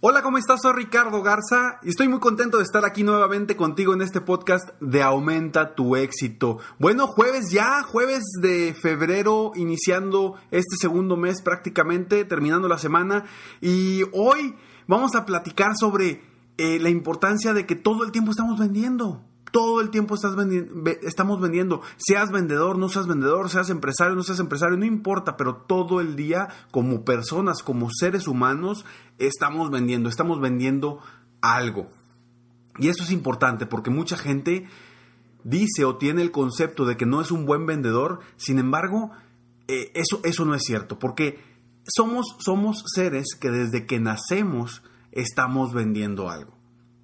Hola, ¿cómo estás? Soy Ricardo Garza y estoy muy contento de estar aquí nuevamente contigo en este podcast de Aumenta tu éxito. Bueno, jueves ya, jueves de febrero, iniciando este segundo mes prácticamente, terminando la semana y hoy vamos a platicar sobre eh, la importancia de que todo el tiempo estamos vendiendo todo el tiempo estamos vendiendo, seas vendedor, no seas vendedor, seas empresario, no seas empresario, no importa, pero todo el día como personas, como seres humanos, estamos vendiendo, estamos vendiendo algo. Y eso es importante porque mucha gente dice o tiene el concepto de que no es un buen vendedor, sin embargo, eh, eso, eso no es cierto, porque somos, somos seres que desde que nacemos estamos vendiendo algo.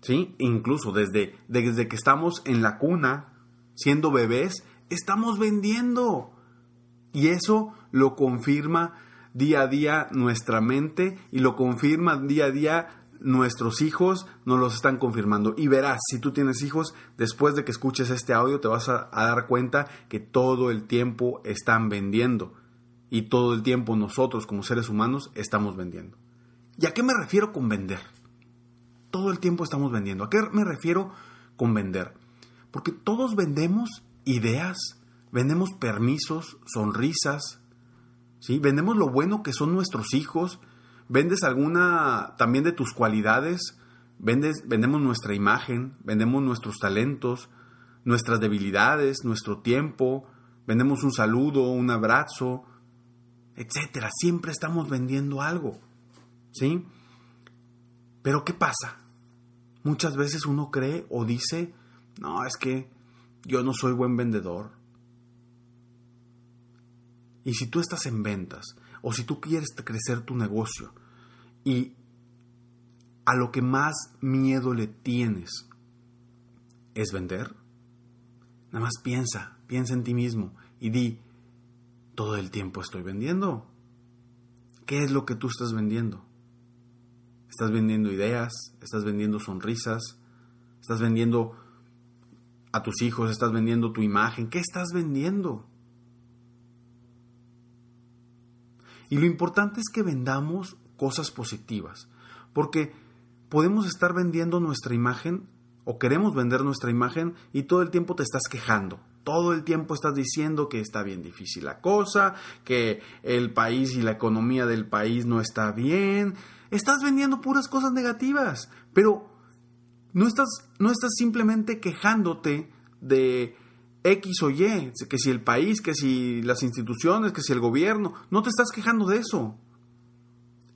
¿Sí? Incluso desde, desde que estamos en la cuna, siendo bebés, estamos vendiendo. Y eso lo confirma día a día nuestra mente y lo confirma día a día nuestros hijos, nos los están confirmando. Y verás, si tú tienes hijos, después de que escuches este audio te vas a, a dar cuenta que todo el tiempo están vendiendo. Y todo el tiempo nosotros como seres humanos estamos vendiendo. ¿Y a qué me refiero con vender? Todo el tiempo estamos vendiendo. ¿A qué me refiero con vender? Porque todos vendemos ideas, vendemos permisos, sonrisas, ¿sí? Vendemos lo bueno que son nuestros hijos, vendes alguna también de tus cualidades, vendes, vendemos nuestra imagen, vendemos nuestros talentos, nuestras debilidades, nuestro tiempo, vendemos un saludo, un abrazo, etcétera. Siempre estamos vendiendo algo, ¿sí? Pero ¿qué pasa? Muchas veces uno cree o dice, no, es que yo no soy buen vendedor. Y si tú estás en ventas o si tú quieres crecer tu negocio y a lo que más miedo le tienes es vender, nada más piensa, piensa en ti mismo y di, todo el tiempo estoy vendiendo. ¿Qué es lo que tú estás vendiendo? Estás vendiendo ideas, estás vendiendo sonrisas, estás vendiendo a tus hijos, estás vendiendo tu imagen. ¿Qué estás vendiendo? Y lo importante es que vendamos cosas positivas, porque podemos estar vendiendo nuestra imagen o queremos vender nuestra imagen y todo el tiempo te estás quejando. Todo el tiempo estás diciendo que está bien difícil la cosa, que el país y la economía del país no está bien, estás vendiendo puras cosas negativas, pero no estás, no estás simplemente quejándote de X o Y, que si el país, que si las instituciones, que si el gobierno, no te estás quejando de eso.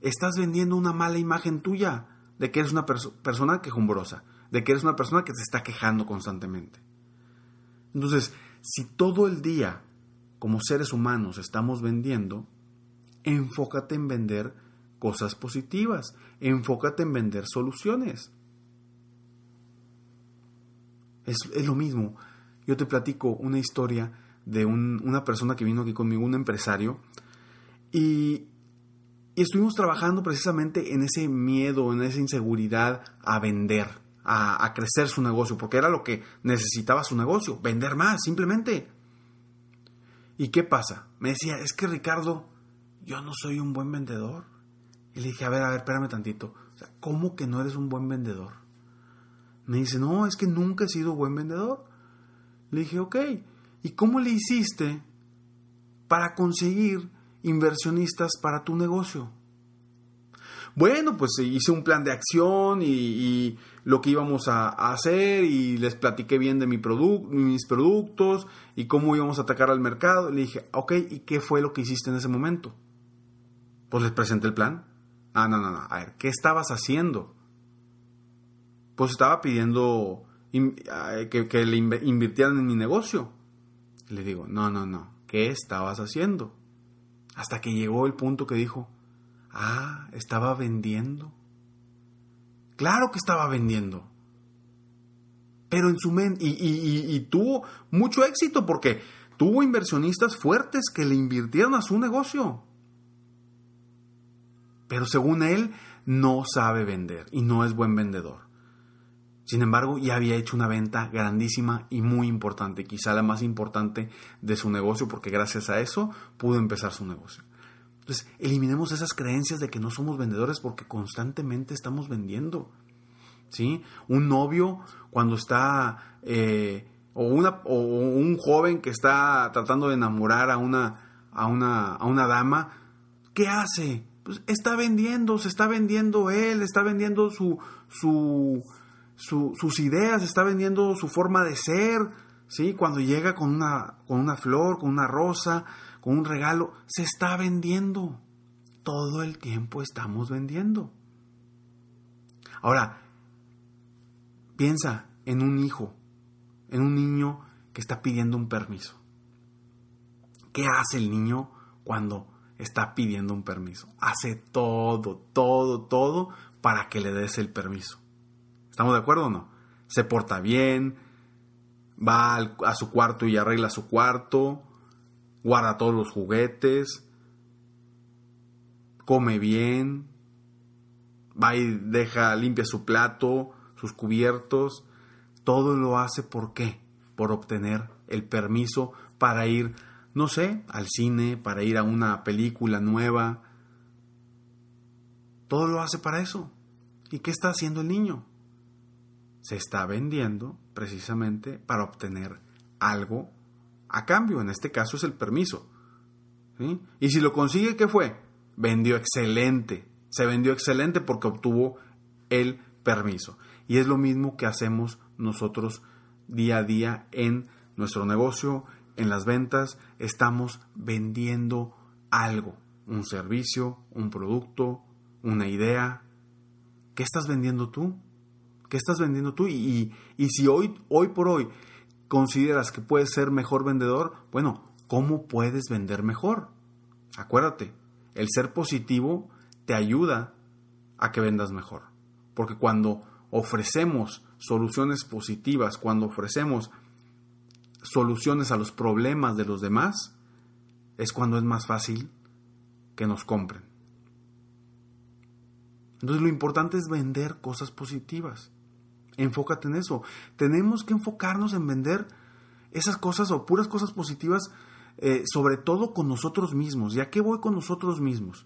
Estás vendiendo una mala imagen tuya de que eres una persona quejumbrosa, de que eres una persona que se está quejando constantemente. Entonces, si todo el día, como seres humanos, estamos vendiendo, enfócate en vender cosas positivas. Enfócate en vender soluciones. Es, lo mismo. Yo te platico una historia de una persona que vino aquí conmigo, un empresario, y, estuvimos trabajando precisamente en ese miedo, en esa inseguridad a vender, a, a crecer su negocio, porque era lo que necesitaba su negocio, vender más, simplemente. ¿y qué pasa? Me decía, es que Ricardo, yo no soy un buen vendedor. Y le dije, a ver, a ver, espérame tantito. ¿Cómo que no eres un buen vendedor? Me dice, no, es que nunca he sido buen vendedor. Le dije, ok, ¿y cómo le hiciste para conseguir inversionistas para tu negocio? Bueno, pues hice un plan de acción y, lo que íbamos a, hacer y les platiqué bien de mi mis productos y cómo íbamos a atacar al mercado. Le dije, ok, ¿y qué fue lo que hiciste en ese momento? Pues les presenté el plan. Ah, no, no, no. A ver, ¿qué estabas haciendo? Pues estaba pidiendo que, le invirtieran en mi negocio. le digo, no, no, no. ¿Qué estabas haciendo? Hasta que llegó el punto que dijo, ah, estaba vendiendo. Claro que estaba vendiendo. Pero en su mente, y, y tuvo mucho éxito porque tuvo inversionistas fuertes que le invirtieron a su negocio pero según él no sabe vender y no es buen vendedor. Sin embargo, ya había hecho una venta grandísima y muy importante, quizá la más importante de su negocio, porque gracias a eso pudo empezar su negocio. Entonces, eliminemos esas creencias de que no somos vendedores porque constantemente estamos vendiendo. ¿Sí? Un novio cuando está, eh, o, o un joven que está tratando de enamorar a una, a una, a una dama, ¿qué hace? Pues está vendiendo, se está vendiendo él, está vendiendo su, su, sus ideas, está vendiendo su forma de ser, ¿sí? Cuando llega con una, con una flor, con una rosa, con un regalo, se está vendiendo. Todo el tiempo estamos vendiendo. Ahora, piensa en un hijo, en un niño que está pidiendo un permiso. ¿Qué hace el niño cuando está pidiendo un permiso. Hace todo, todo, todo para que le des el permiso. ¿Estamos de acuerdo o no? Se porta bien, va a su cuarto y arregla su cuarto, guarda todos los juguetes, come bien, va y deja, limpia su plato, sus cubiertos. Todo lo hace por qué? Por obtener el permiso para ir no sé, al cine, para ir a una película nueva. Todo lo hace para eso. ¿Y qué está haciendo el niño? Se está vendiendo precisamente para obtener algo a cambio. En este caso es el permiso. Y si lo consigue, ¿qué fue? Vendió excelente. Se vendió excelente porque obtuvo el permiso. Y es lo mismo que hacemos nosotros día a día en nuestro negocio, en las ventas estamos vendiendo algo, un servicio, un producto, una idea. ¿Qué estás vendiendo tú? ¿Qué estás vendiendo tú? Y, si hoy, hoy por hoy consideras que puedes ser mejor vendedor, bueno, ¿cómo puedes vender mejor? Acuérdate, el ser positivo te ayuda a que vendas mejor. Porque cuando ofrecemos soluciones positivas, cuando ofrecemos soluciones a los problemas de los demás, es cuando es más fácil que nos compren. Entonces lo importante es vender cosas positivas. Enfócate en eso. Tenemos que enfocarnos en vender esas cosas o puras cosas positivas, eh, sobre todo con nosotros mismos. ¿Y a qué voy con nosotros mismos?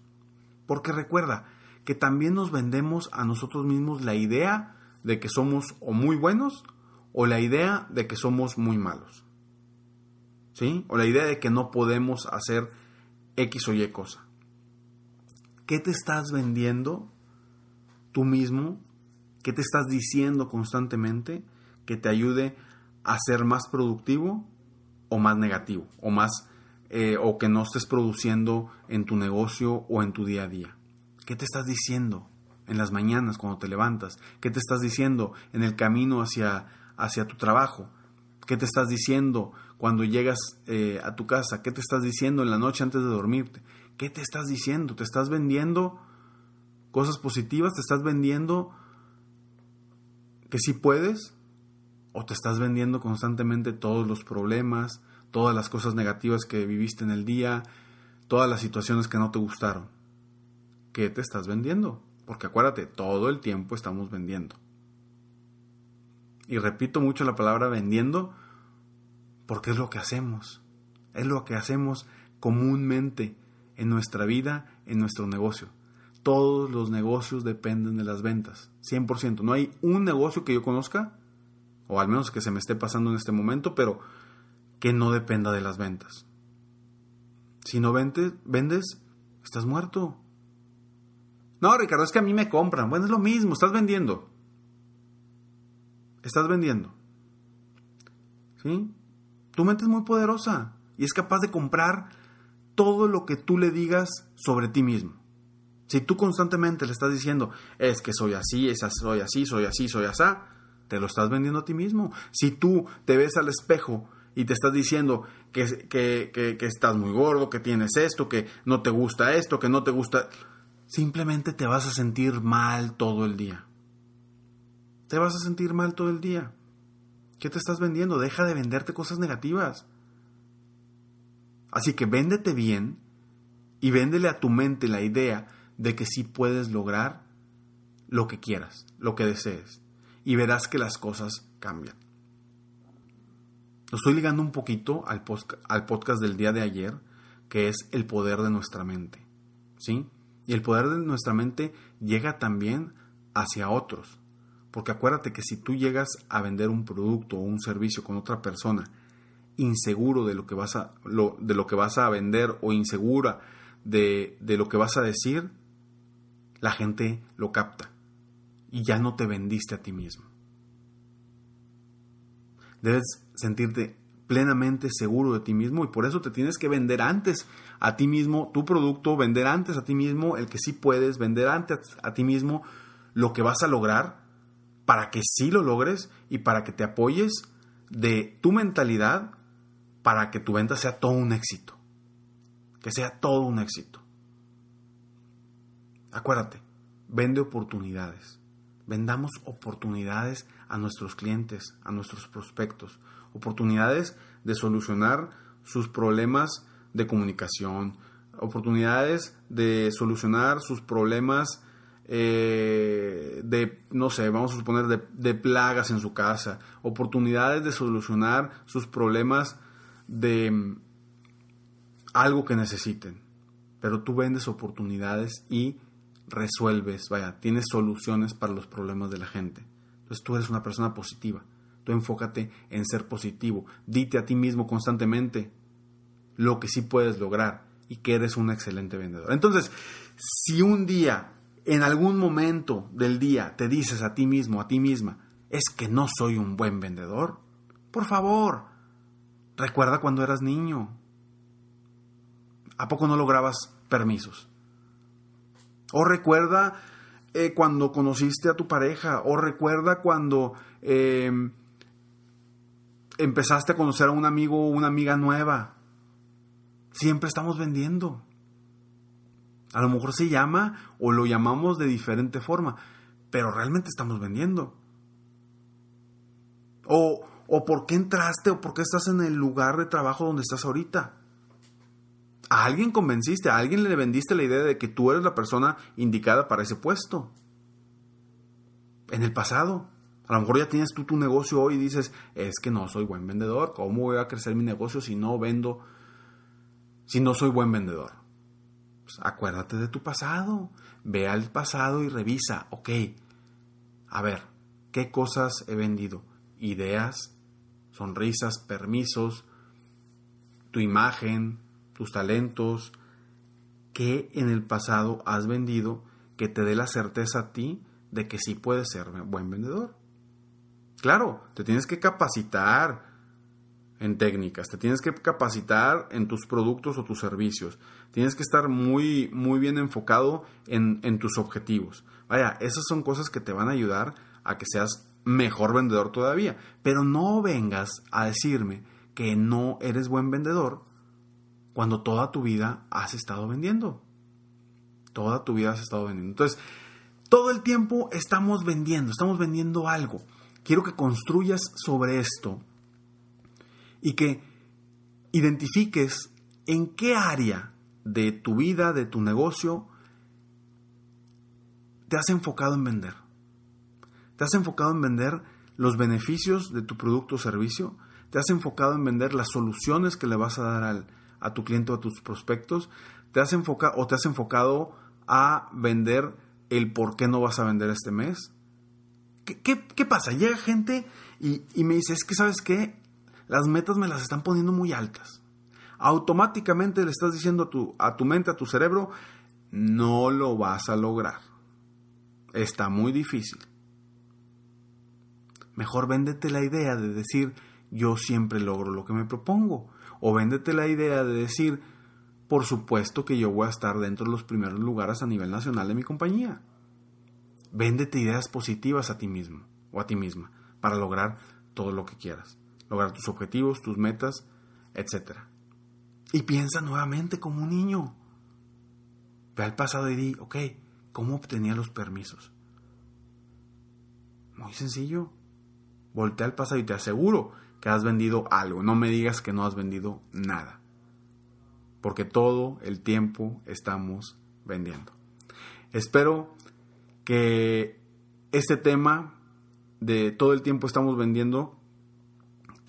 Porque recuerda que también nos vendemos a nosotros mismos la idea de que somos o muy buenos o la idea de que somos muy malos. ¿Sí? O la idea de que no podemos hacer X o Y cosa. ¿Qué te estás vendiendo tú mismo? ¿Qué te estás diciendo constantemente que te ayude a ser más productivo o más negativo? O más eh, o que no estés produciendo en tu negocio o en tu día a día. ¿Qué te estás diciendo en las mañanas cuando te levantas? ¿Qué te estás diciendo en el camino hacia, hacia tu trabajo? ¿Qué te estás diciendo cuando llegas eh, a tu casa? ¿Qué te estás diciendo en la noche antes de dormirte? ¿Qué te estás diciendo? ¿Te estás vendiendo cosas positivas? ¿Te estás vendiendo que sí puedes? ¿O te estás vendiendo constantemente todos los problemas, todas las cosas negativas que viviste en el día, todas las situaciones que no te gustaron? ¿Qué te estás vendiendo? Porque acuérdate, todo el tiempo estamos vendiendo. Y repito mucho la palabra vendiendo porque es lo que hacemos. Es lo que hacemos comúnmente en nuestra vida, en nuestro negocio. Todos los negocios dependen de las ventas, 100%. No hay un negocio que yo conozca, o al menos que se me esté pasando en este momento, pero que no dependa de las ventas. Si no vendes, vendes, estás muerto. No, Ricardo, es que a mí me compran. Bueno, es lo mismo, estás vendiendo. Estás vendiendo. ¿Sí? Tu mente es muy poderosa y es capaz de comprar todo lo que tú le digas sobre ti mismo. Si tú constantemente le estás diciendo, es que soy así, es soy así, soy así, soy así, te lo estás vendiendo a ti mismo. Si tú te ves al espejo y te estás diciendo que, que, que, estás muy gordo, que tienes esto, que no te gusta esto, que no te gusta, simplemente te vas a sentir mal todo el día. Te vas a sentir mal todo el día. ¿Qué te estás vendiendo? Deja de venderte cosas negativas. Así que véndete bien y véndele a tu mente la idea de que sí puedes lograr lo que quieras, lo que desees. Y verás que las cosas cambian. Lo estoy ligando un poquito al, al podcast del día de ayer, que es el poder de nuestra mente. ¿Sí? Y el poder de nuestra mente llega también hacia otros. Porque acuérdate que si tú llegas a vender un producto o un servicio con otra persona inseguro de lo que vas a, lo, de lo que vas a vender o insegura de, de lo que vas a decir, la gente lo capta y ya no te vendiste a ti mismo. Debes sentirte plenamente seguro de ti mismo y por eso te tienes que vender antes a ti mismo tu producto, vender antes a ti mismo el que sí puedes, vender antes a ti mismo lo que vas a lograr para que sí lo logres y para que te apoyes de tu mentalidad para que tu venta sea todo un éxito. Que sea todo un éxito. Acuérdate, vende oportunidades. Vendamos oportunidades a nuestros clientes, a nuestros prospectos. Oportunidades de solucionar sus problemas de comunicación. Oportunidades de solucionar sus problemas eh, de, no sé, vamos a suponer, de, de plagas en su casa. Oportunidades de solucionar sus problemas de mm, algo que necesiten, pero tú vendes oportunidades y resuelves, vaya, tienes soluciones para los problemas de la gente. Entonces tú eres una persona positiva. Tú enfócate en ser positivo. Dite a ti mismo constantemente lo que sí puedes lograr y que eres un excelente vendedor. Entonces, si un día, en algún momento del día, te dices a ti mismo, a ti misma, es que no soy un buen vendedor, por favor, Recuerda cuando eras niño. ¿A poco no lograbas permisos? O recuerda eh, cuando conociste a tu pareja. O recuerda cuando em, empezaste a conocer a un amigo o una amiga nueva. Siempre estamos vendiendo. A lo mejor se llama o lo llamamos de diferente forma, pero realmente estamos vendiendo. O, o por qué entraste o por qué estás en el lugar de trabajo donde estás ahorita. A alguien convenciste, a alguien le vendiste la idea de que tú eres la persona indicada para ese puesto. En el pasado. A lo mejor ya tienes tú tu negocio hoy y dices, es que no soy buen vendedor. ¿Cómo voy a crecer mi negocio si no vendo, si no soy buen vendedor? Acuérdate de tu pasado. Ve al pasado y revisa, ok, a ver, ¿qué cosas he vendido? ideas, sonrisas, permisos, tu imagen, tus talentos, que en el pasado has vendido que te dé la certeza a ti de que sí puedes ser buen vendedor. Claro, te tienes que capacitar en técnicas, te tienes que capacitar en tus productos o tus servicios, tienes que estar muy, muy bien enfocado en, en tus objetivos. Vaya, esas son cosas que te van a ayudar a que seas mejor vendedor todavía. Pero no vengas a decirme que no eres buen vendedor cuando toda tu vida has estado vendiendo. Toda tu vida has estado vendiendo. Entonces, todo el tiempo estamos vendiendo, estamos vendiendo algo. Quiero que construyas sobre esto y que identifiques en qué área de tu vida, de tu negocio, te has enfocado en vender. ¿Te has enfocado en vender los beneficios de tu producto o servicio? ¿Te has enfocado en vender las soluciones que le vas a dar al, a tu cliente o a tus prospectos? ¿Te has enfocado o te has enfocado a vender el por qué no vas a vender este mes? ¿Qué, qué, pasa? Llega gente y, y, me dice, es que sabes qué, las metas me las están poniendo muy altas. Automáticamente le estás diciendo a tu, a tu mente, a tu cerebro, no lo vas a lograr. Está muy difícil. Mejor véndete la idea de decir, yo siempre logro lo que me propongo. O véndete la idea de decir, por supuesto que yo voy a estar dentro de los primeros lugares a nivel nacional de mi compañía. Véndete ideas positivas a ti mismo o a ti misma para lograr todo lo que quieras. Lograr tus objetivos, tus metas, etc. Y piensa nuevamente como un niño. Ve al pasado y di, ok, ¿cómo obtenía los permisos? Muy sencillo. Voltea al pasado y te aseguro que has vendido algo. No me digas que no has vendido nada porque todo el tiempo estamos vendiendo. Espero que este tema de todo el tiempo estamos vendiendo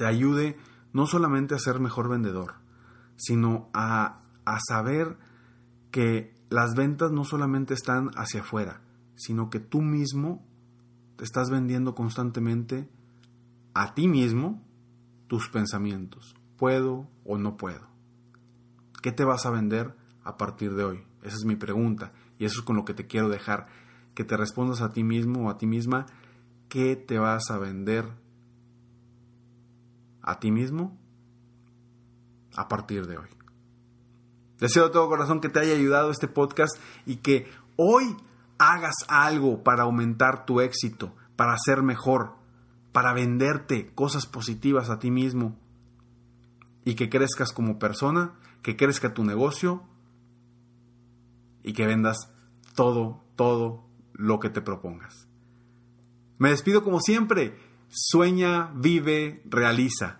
te ayude no solamente a ser mejor vendedor, sino a, a saber que las ventas no solamente están hacia afuera, sino que tú mismo te estás vendiendo constantemente a ti mismo tus pensamientos. ¿Puedo o no puedo? ¿Qué te vas a vender a partir de hoy? Esa es mi pregunta y eso es con lo que te quiero dejar. Que te respondas a ti mismo o a ti misma. ¿Qué te vas a vender a ti mismo a partir de hoy? Deseo de todo corazón que te haya ayudado este podcast y que hoy hagas algo para aumentar tu éxito, para ser mejor, para venderte cosas positivas a ti mismo y que crezcas como persona que crezca tu negocio y que vendas todo, todo lo que te propongas. Me despido como siempre. Sueña, vive, realiza.